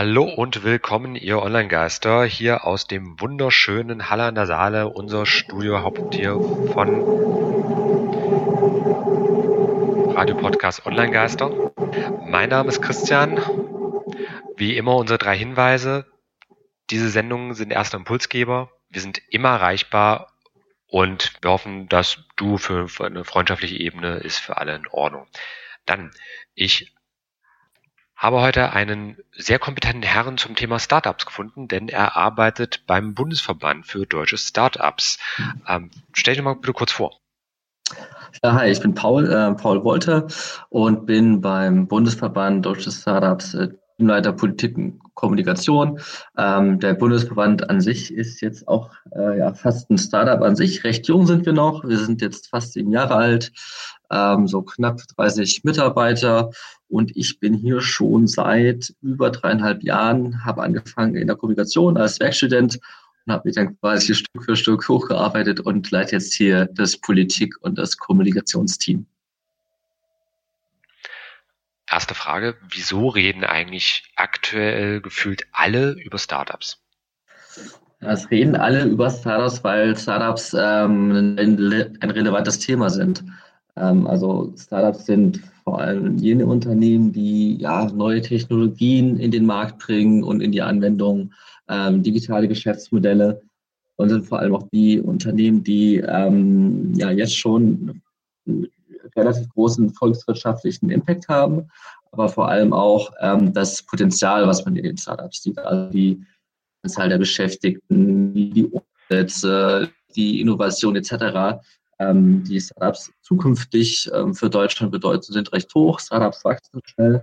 Hallo und willkommen, ihr Online-Geister, hier aus dem wunderschönen Halle an der Saale, unser Studio Haupttier von Radio Podcast Online-Geister. Mein Name ist Christian. Wie immer unsere drei Hinweise. Diese Sendungen sind erster Impulsgeber. Wir sind immer erreichbar und wir hoffen, dass du für eine freundschaftliche Ebene ist für alle in Ordnung. Dann, ich habe heute einen sehr kompetenten Herrn zum Thema Startups gefunden, denn er arbeitet beim Bundesverband für deutsche Startups. Ähm, stell dich mal bitte kurz vor. Ja, hi, ich bin Paul, äh, Paul Wolter und bin beim Bundesverband Deutsche Startups äh, Teamleiter Politik und Kommunikation. Ähm, der Bundesverband an sich ist jetzt auch äh, ja, fast ein Startup an sich. Recht jung sind wir noch. Wir sind jetzt fast sieben Jahre alt, ähm, so knapp 30 Mitarbeiter und ich bin hier schon seit über dreieinhalb Jahren, habe angefangen in der Kommunikation als Werkstudent und habe mich dann quasi Stück für Stück hochgearbeitet und leite jetzt hier das Politik- und das Kommunikationsteam. Erste Frage, wieso reden eigentlich aktuell gefühlt alle über Startups? Es reden alle über Startups, weil Startups ähm, ein, ein relevantes Thema sind. Ähm, also Startups sind vor allem jene Unternehmen, die ja neue Technologien in den Markt bringen und in die Anwendung, ähm, digitale Geschäftsmodelle und sind vor allem auch die Unternehmen, die ähm, ja jetzt schon relativ großen volkswirtschaftlichen Impact haben, aber vor allem auch ähm, das Potenzial, was man in den Startups sieht, also die Anzahl der Beschäftigten, die Umsätze, die Innovation etc ähm, die Startups zukünftig ähm, für Deutschland bedeuten, sind recht hoch. Startups wachsen schnell.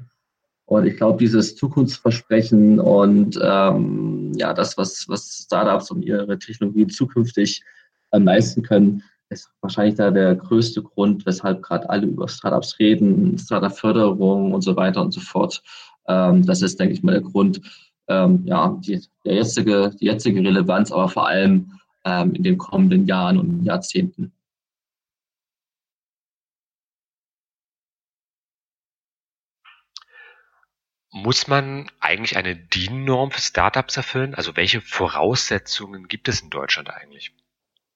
Und ich glaube, dieses Zukunftsversprechen und ähm, ja, das, was, was Startups und ihre Technologien zukünftig ähm, leisten können, ist wahrscheinlich da der größte Grund, weshalb gerade alle über Startups reden, Startup-Förderung und so weiter und so fort. Ähm, das ist, denke ich mal, der Grund, ähm, ja, die, der jetzige, die jetzige Relevanz, aber vor allem ähm, in den kommenden Jahren und Jahrzehnten. Muss man eigentlich eine DIN-Norm für Startups erfüllen? Also welche Voraussetzungen gibt es in Deutschland eigentlich?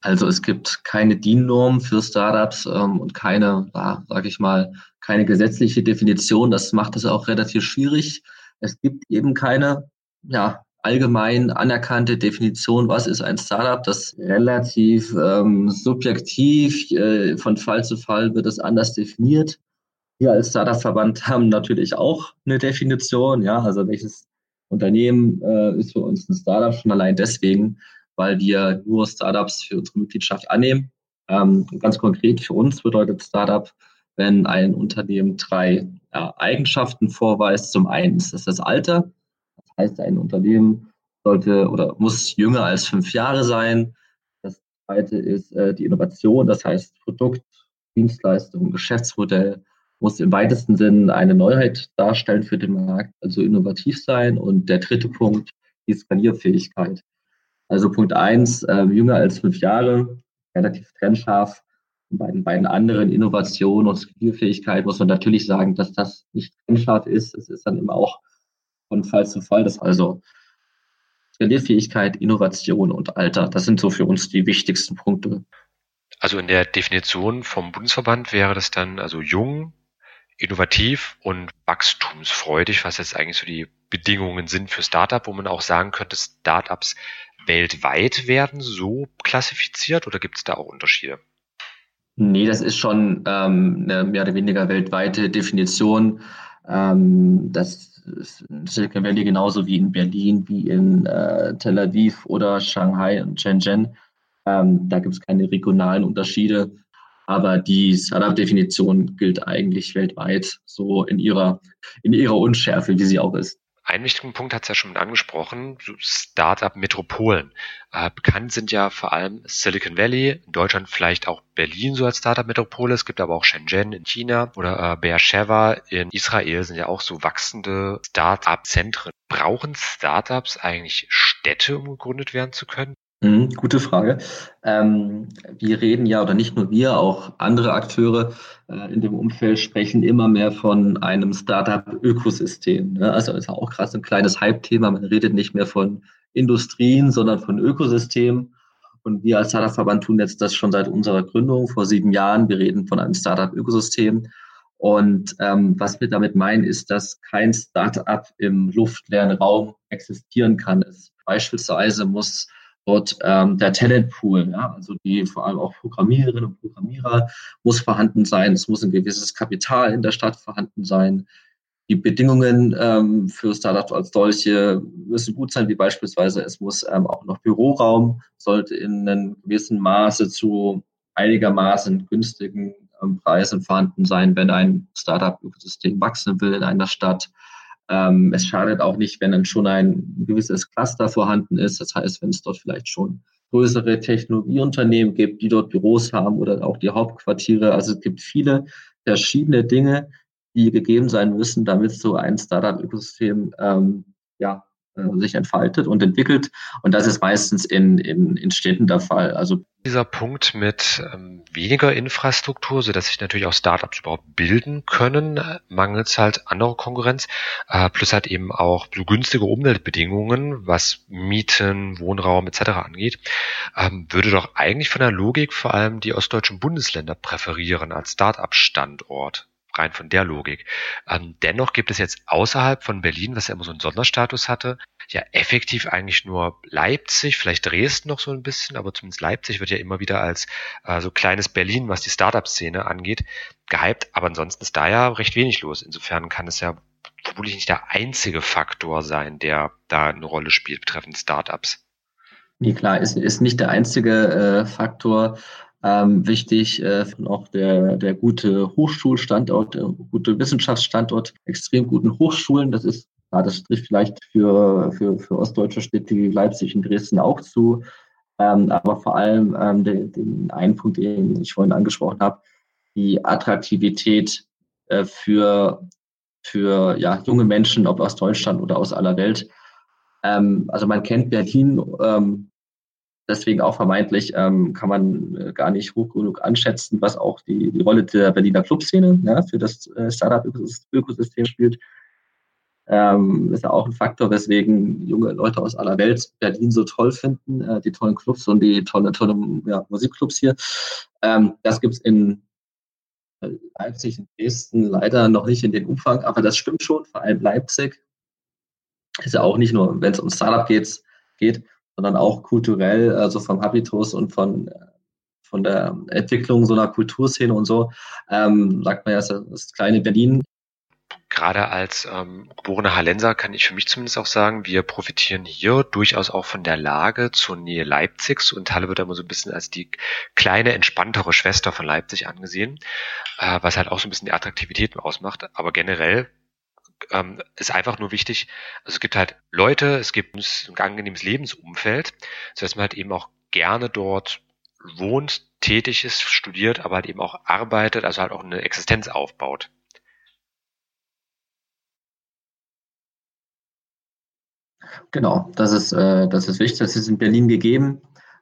Also es gibt keine DIN-Norm für Startups ähm, und keine, ja, sage ich mal, keine gesetzliche Definition. Das macht es auch relativ schwierig. Es gibt eben keine ja, allgemein anerkannte Definition, was ist ein Startup. Das relativ ähm, subjektiv, äh, von Fall zu Fall wird es anders definiert. Wir als Startup-Verband haben natürlich auch eine Definition, ja, also welches Unternehmen äh, ist für uns ein Startup schon allein deswegen, weil wir nur Startups für unsere Mitgliedschaft annehmen. Ähm, ganz konkret für uns bedeutet Startup, wenn ein Unternehmen drei ja, Eigenschaften vorweist. Zum einen ist das das Alter. Das heißt, ein Unternehmen sollte oder muss jünger als fünf Jahre sein. Das zweite ist äh, die Innovation, das heißt Produkt, Dienstleistung, Geschäftsmodell muss im weitesten Sinn eine Neuheit darstellen für den Markt, also innovativ sein. Und der dritte Punkt, die Skalierfähigkeit. Also Punkt eins, äh, jünger als fünf Jahre, relativ trennscharf. Bei den beiden anderen Innovation und Skalierfähigkeit muss man natürlich sagen, dass das nicht trennscharf ist. Es ist dann immer auch von Fall zu Fall. Das also Skalierfähigkeit, Innovation und Alter. Das sind so für uns die wichtigsten Punkte. Also in der Definition vom Bundesverband wäre das dann also jung, innovativ und wachstumsfreudig, was jetzt eigentlich so die Bedingungen sind für Startup, wo man auch sagen könnte, Startups weltweit werden so klassifiziert oder gibt es da auch Unterschiede? Nee, das ist schon ähm, eine mehr oder weniger weltweite Definition. Ähm, das ist Silicon Valley genauso wie in Berlin, wie in äh, Tel Aviv oder Shanghai und Shenzhen. Ähm, da gibt es keine regionalen Unterschiede. Aber die Startup-Definition gilt eigentlich weltweit so in ihrer, in ihrer Unschärfe, wie sie auch ist. Einen wichtigen Punkt hat es ja schon angesprochen, so Startup-Metropolen. Äh, bekannt sind ja vor allem Silicon Valley, in Deutschland vielleicht auch Berlin so als Startup-Metropole. Es gibt aber auch Shenzhen in China oder äh, Beersheba in Israel sind ja auch so wachsende Startup-Zentren. Brauchen Startups eigentlich Städte, um gegründet werden zu können? Mhm, gute Frage. Ähm, wir reden ja, oder nicht nur wir, auch andere Akteure äh, in dem Umfeld sprechen immer mehr von einem Startup-Ökosystem. Ne? Also ist auch gerade ein kleines Hype-Thema. Man redet nicht mehr von Industrien, sondern von Ökosystemen. Und wir als Startup-Verband tun jetzt das schon seit unserer Gründung vor sieben Jahren. Wir reden von einem Startup-Ökosystem. Und ähm, was wir damit meinen, ist, dass kein Startup im luftleeren Raum existieren kann. Es beispielsweise muss dort ähm, der Talentpool, ja, also die vor allem auch Programmiererinnen und Programmierer muss vorhanden sein. Es muss ein gewisses Kapital in der Stadt vorhanden sein. Die Bedingungen ähm, für Startups als solche müssen gut sein, wie beispielsweise es muss ähm, auch noch Büroraum, sollte in einem gewissen Maße zu einigermaßen günstigen ähm, Preisen vorhanden sein, wenn ein Startup-Ökosystem wachsen will in einer Stadt. Ähm, es schadet auch nicht, wenn dann schon ein gewisses Cluster vorhanden ist. Das heißt, wenn es dort vielleicht schon größere Technologieunternehmen gibt, die dort Büros haben oder auch die Hauptquartiere. Also es gibt viele verschiedene Dinge, die gegeben sein müssen, damit so ein Startup-Ökosystem ähm, ja, sich entfaltet und entwickelt. Und das ist meistens in, in, in Städten der Fall. Also dieser Punkt mit ähm, weniger Infrastruktur, so dass sich natürlich auch Startups überhaupt bilden können, mangels halt anderer Konkurrenz, äh, plus halt eben auch so günstige Umweltbedingungen, was Mieten, Wohnraum etc. angeht, ähm, würde doch eigentlich von der Logik vor allem die ostdeutschen Bundesländer präferieren als Startup-Standort rein von der Logik. Ähm, dennoch gibt es jetzt außerhalb von Berlin, was ja immer so einen Sonderstatus hatte, ja effektiv eigentlich nur Leipzig, vielleicht Dresden noch so ein bisschen, aber zumindest Leipzig wird ja immer wieder als äh, so kleines Berlin, was die Startup-Szene angeht, gehypt. Aber ansonsten ist da ja recht wenig los. Insofern kann es ja vermutlich nicht der einzige Faktor sein, der da eine Rolle spielt betreffend Startups. Nee, klar, ist, ist nicht der einzige äh, Faktor. Ähm, wichtig äh, auch der, der gute Hochschulstandort, der gute Wissenschaftsstandort, extrem guten Hochschulen. Das ist, ja, das trifft vielleicht für, für, für ostdeutsche Städte wie Leipzig und Dresden auch zu. Ähm, aber vor allem ähm, den, den einen Punkt, den ich vorhin angesprochen habe, die Attraktivität äh, für, für ja, junge Menschen, ob aus Deutschland oder aus aller Welt. Ähm, also man kennt Berlin ähm, deswegen auch vermeintlich ähm, kann man äh, gar nicht hoch genug anschätzen, was auch die, die Rolle der Berliner Clubszene ja, für das äh, Startup-Ökosystem spielt. Ähm, ist ja auch ein Faktor, weswegen junge Leute aus aller Welt Berlin so toll finden, äh, die tollen Clubs und die tollen, tollen ja, Musikclubs hier. Ähm, das gibt's in äh, Leipzig und Dresden leider noch nicht in dem Umfang, aber das stimmt schon, vor allem Leipzig. Ist ja auch nicht nur, wenn es um Startup geht, geht, sondern auch kulturell, also vom Habitus und von, von der Entwicklung so einer Kulturszene und so, ähm, sagt man ja, das kleine Berlin. Gerade als ähm, geborener Hallenser kann ich für mich zumindest auch sagen, wir profitieren hier durchaus auch von der Lage zur Nähe Leipzigs und Halle wird immer so ein bisschen als die kleine, entspanntere Schwester von Leipzig angesehen, äh, was halt auch so ein bisschen die Attraktivität ausmacht. Aber generell ähm, ist einfach nur wichtig, also es gibt halt Leute, es gibt ein angenehmes Lebensumfeld, sodass man halt eben auch gerne dort wohnt, tätig ist, studiert, aber halt eben auch arbeitet, also halt auch eine Existenz aufbaut. Genau, das ist, äh, das ist wichtig. Das ist in Berlin gegeben.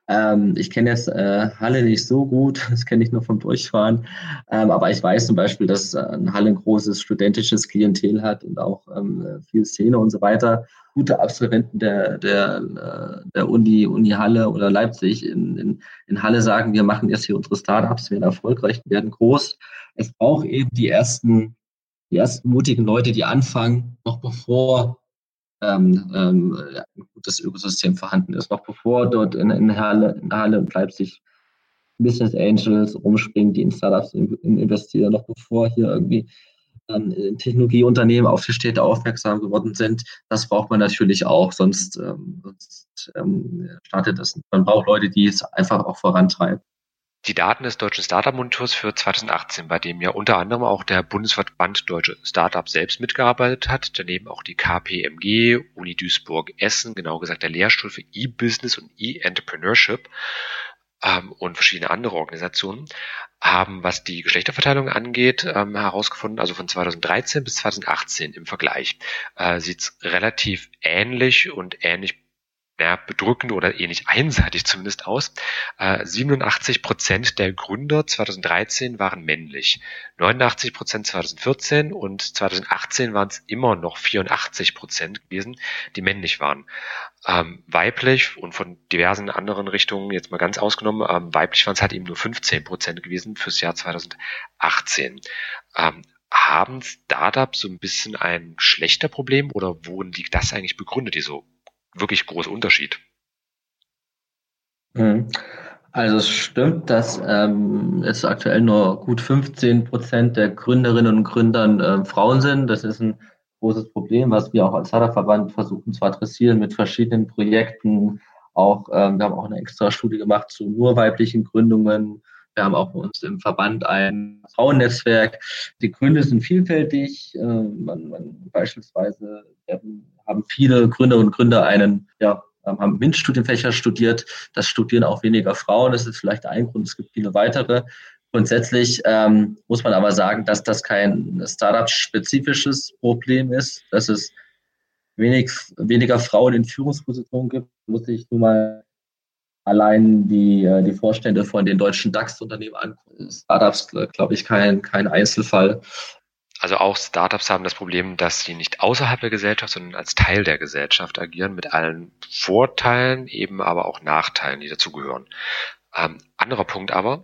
Ähm, ich kenne jetzt äh, Halle nicht so gut, das kenne ich nur vom Durchfahren, ähm, aber ich weiß zum Beispiel, dass äh, Halle ein großes studentisches Klientel hat und auch ähm, viel Szene und so weiter. Gute Absolventen der, der, äh, der Uni, Uni Halle oder Leipzig in, in, in Halle sagen, wir machen jetzt hier unsere Startups, werden erfolgreich, werden groß. Es braucht eben die ersten, die ersten mutigen Leute, die anfangen, noch bevor ähm, ähm, ein gutes Ökosystem vorhanden ist. Noch bevor dort in, in Halle, in Halle und Leipzig Business Angels rumspringen, die in Startups investieren, noch bevor hier irgendwie ähm, Technologieunternehmen auf die Städte aufmerksam geworden sind. Das braucht man natürlich auch, sonst, ähm, sonst ähm, startet das. Man braucht Leute, die es einfach auch vorantreiben die Daten des Deutschen Startup-Monitors für 2018, bei dem ja unter anderem auch der Bundesverband Deutsche Startup selbst mitgearbeitet hat, daneben auch die KPMG, Uni Duisburg-Essen, genau gesagt der Lehrstuhl für E-Business und E-Entrepreneurship ähm, und verschiedene andere Organisationen, haben, was die Geschlechterverteilung angeht, ähm, herausgefunden, also von 2013 bis 2018 im Vergleich, äh, sieht relativ ähnlich und ähnlich naja, bedrückend oder ähnlich einseitig zumindest aus. Äh, 87 Prozent der Gründer 2013 waren männlich, 89 Prozent 2014 und 2018 waren es immer noch 84 Prozent gewesen, die männlich waren. Ähm, weiblich und von diversen anderen Richtungen jetzt mal ganz ausgenommen, ähm, weiblich waren es halt eben nur 15 Prozent gewesen fürs Jahr 2018. Ähm, haben Startups so ein bisschen ein schlechter Problem oder wo liegt das eigentlich begründet, diese wirklich große Unterschied. Mhm. Also es stimmt, dass ähm, es aktuell nur gut 15 Prozent der Gründerinnen und Gründern äh, Frauen sind. Das ist ein großes Problem, was wir auch als Startup-Verband versuchen zu adressieren mit verschiedenen Projekten. Auch ähm, wir haben auch eine extra Studie gemacht zu nur weiblichen Gründungen. Wir haben auch bei uns im Verband ein Frauennetzwerk. Die Gründe sind vielfältig. Äh, man, man beispielsweise haben viele Gründerinnen und Gründer einen, ja, ähm, haben MINT-Studienfächer studiert. Das studieren auch weniger Frauen. Das ist vielleicht ein Grund. Es gibt viele weitere. Grundsätzlich ähm, muss man aber sagen, dass das kein Startup-spezifisches Problem ist, dass es wenig, weniger Frauen in Führungspositionen gibt. Muss ich nur mal allein die, äh, die Vorstände von den deutschen DAX-Unternehmen angucken. Startups, glaube ich, kein, kein Einzelfall. Also auch Startups haben das Problem, dass sie nicht außerhalb der Gesellschaft, sondern als Teil der Gesellschaft agieren, mit allen Vorteilen, eben aber auch Nachteilen, die dazugehören. Ähm, anderer Punkt aber,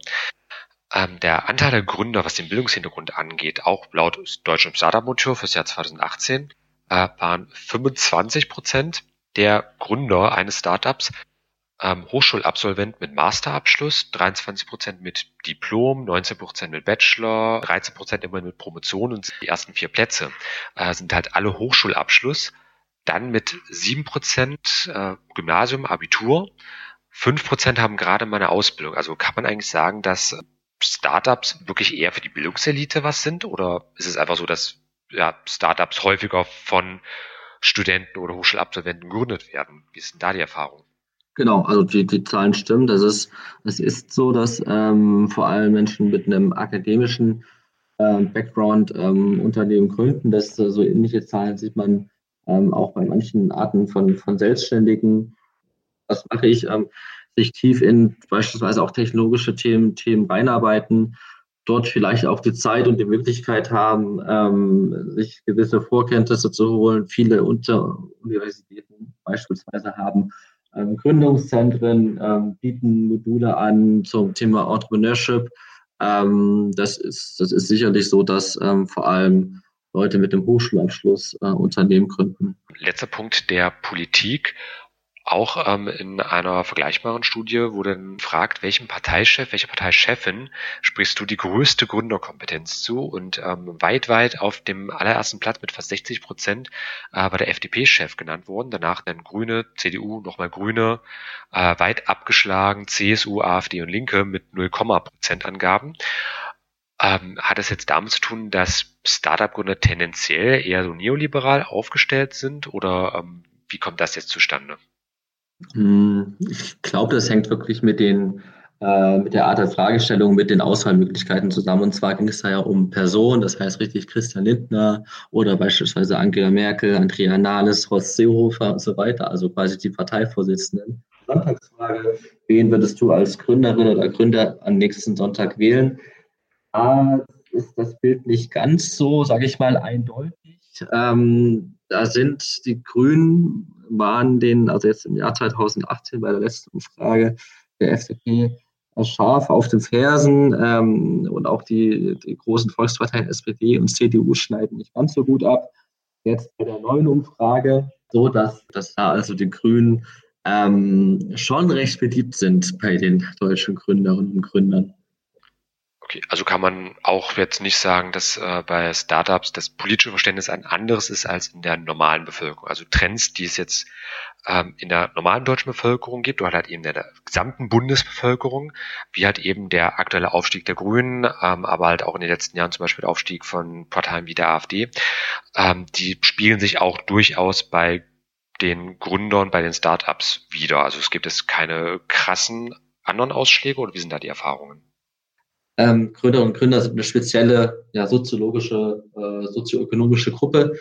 ähm, der Anteil der Gründer, was den Bildungshintergrund angeht, auch laut deutschem Startup-Motor fürs Jahr 2018, äh, waren 25 Prozent der Gründer eines Startups Hochschulabsolvent mit Masterabschluss, 23 Prozent mit Diplom, 19 Prozent mit Bachelor, 13 Prozent immer mit Promotion und die ersten vier Plätze äh, sind halt alle Hochschulabschluss. Dann mit 7 Prozent äh, Gymnasium, Abitur, 5 Prozent haben gerade mal eine Ausbildung. Also kann man eigentlich sagen, dass Startups wirklich eher für die Bildungselite was sind? Oder ist es einfach so, dass ja, Startups häufiger von Studenten oder Hochschulabsolventen gegründet werden? Wie ist denn da die Erfahrung? Genau, also die, die Zahlen stimmen. Das ist, es ist so, dass ähm, vor allem Menschen mit einem akademischen ähm, Background ähm, Unternehmen gründen. Das äh, so ähnliche Zahlen sieht man ähm, auch bei manchen Arten von, von Selbstständigen. Was mache ich? Ähm, sich tief in beispielsweise auch technologische Themen, Themen reinarbeiten, dort vielleicht auch die Zeit und die Möglichkeit haben, ähm, sich gewisse Vorkenntnisse zu holen. Viele Unter Universitäten beispielsweise haben Gründungszentren ähm, bieten Module an zum Thema Entrepreneurship. Ähm, das, ist, das ist sicherlich so, dass ähm, vor allem Leute mit dem Hochschulabschluss äh, Unternehmen gründen. Letzter Punkt der Politik. Auch ähm, in einer vergleichbaren Studie wurde dann gefragt, welchem Parteichef, welcher Parteichefin sprichst du die größte Gründerkompetenz zu? Und ähm, weit, weit auf dem allerersten Platz mit fast 60 Prozent äh, war der FDP-Chef genannt worden. Danach dann Grüne, CDU, nochmal Grüne, äh, weit abgeschlagen, CSU, AfD und Linke mit 0, Prozent Angaben. Ähm, hat es jetzt damit zu tun, dass Startup-Gründer tendenziell eher so neoliberal aufgestellt sind oder ähm, wie kommt das jetzt zustande? Hm, ich glaube, das hängt wirklich mit den äh, mit der Art der Fragestellung, mit den Auswahlmöglichkeiten zusammen. Und zwar ging es da ja um Personen, das heißt richtig Christian Lindner oder beispielsweise Angela Merkel, Andrea Nahles, Horst Seehofer und so weiter, also quasi die Parteivorsitzenden. Sonntagsfrage, wen würdest du als Gründerin oder Gründer am nächsten Sonntag wählen? Da ist das Bild nicht ganz so, sage ich mal, eindeutig. Ähm, da sind die Grünen waren den, also jetzt im Jahr 2018 bei der letzten Umfrage der FDP scharf auf den Fersen ähm, und auch die, die großen Volksparteien SPD und CDU schneiden nicht ganz so gut ab. Jetzt bei der neuen Umfrage so, dass, dass da also die Grünen ähm, schon recht beliebt sind bei den deutschen Gründerinnen und Gründern. Okay, also kann man auch jetzt nicht sagen, dass äh, bei Startups das politische Verständnis ein anderes ist als in der normalen Bevölkerung. Also Trends, die es jetzt ähm, in der normalen deutschen Bevölkerung gibt, oder halt eben in der gesamten Bundesbevölkerung, wie halt eben der aktuelle Aufstieg der Grünen, ähm, aber halt auch in den letzten Jahren zum Beispiel der Aufstieg von Parteien wie der AfD, ähm, die spiegeln sich auch durchaus bei den Gründern, bei den Startups wieder. Also es gibt jetzt keine krassen anderen Ausschläge oder wie sind da die Erfahrungen? Ähm, Gründerinnen und Gründer sind eine spezielle ja, soziologische, äh, sozioökonomische Gruppe.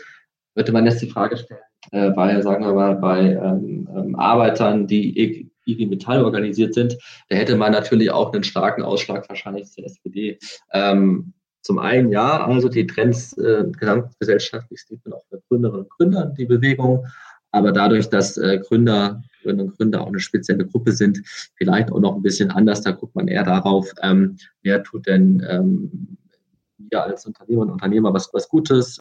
Würde man jetzt die Frage stellen, äh, bei, sagen wir mal, bei ähm, ähm, Arbeitern, die IG Metall organisiert sind, da hätte man natürlich auch einen starken Ausschlag wahrscheinlich zur SPD. Ähm, zum einen ja, also die Trends äh, gesamtgesellschaftlich man auch bei Gründerinnen und Gründern die Bewegung, aber dadurch, dass äh, Gründer, Gründerinnen und Gründer auch eine spezielle Gruppe sind, vielleicht auch noch ein bisschen anders, da guckt man eher darauf, ähm, wer tut denn ähm, wir als Unternehmer und Unternehmer was, was Gutes,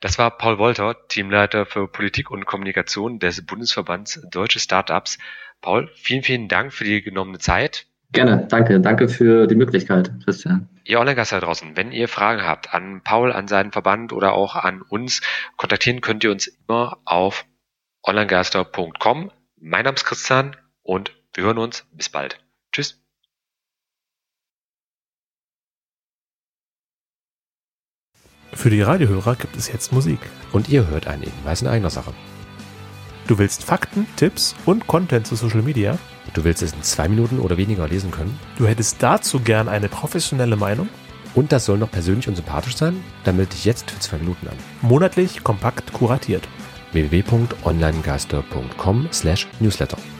das war Paul Wolter, Teamleiter für Politik und Kommunikation des Bundesverbands Deutsche Startups. Paul, vielen, vielen Dank für die genommene Zeit. Gerne, danke. Danke für die Möglichkeit, Christian. Ihr Online-Gast da draußen, wenn ihr Fragen habt an Paul, an seinen Verband oder auch an uns, kontaktieren könnt ihr uns immer auf onlinegaster.com. Mein Name ist Christian und wir hören uns. Bis bald. Tschüss. Für die Radiohörer gibt es jetzt Musik. Und ihr hört einen Hinweis in eigener Sache. Du willst Fakten, Tipps und Content zu Social Media? Du willst es in zwei Minuten oder weniger lesen können? Du hättest dazu gern eine professionelle Meinung? Und das soll noch persönlich und sympathisch sein? Dann melde dich jetzt für zwei Minuten an. Monatlich kompakt kuratiert. www.onlinegeister.com/newsletter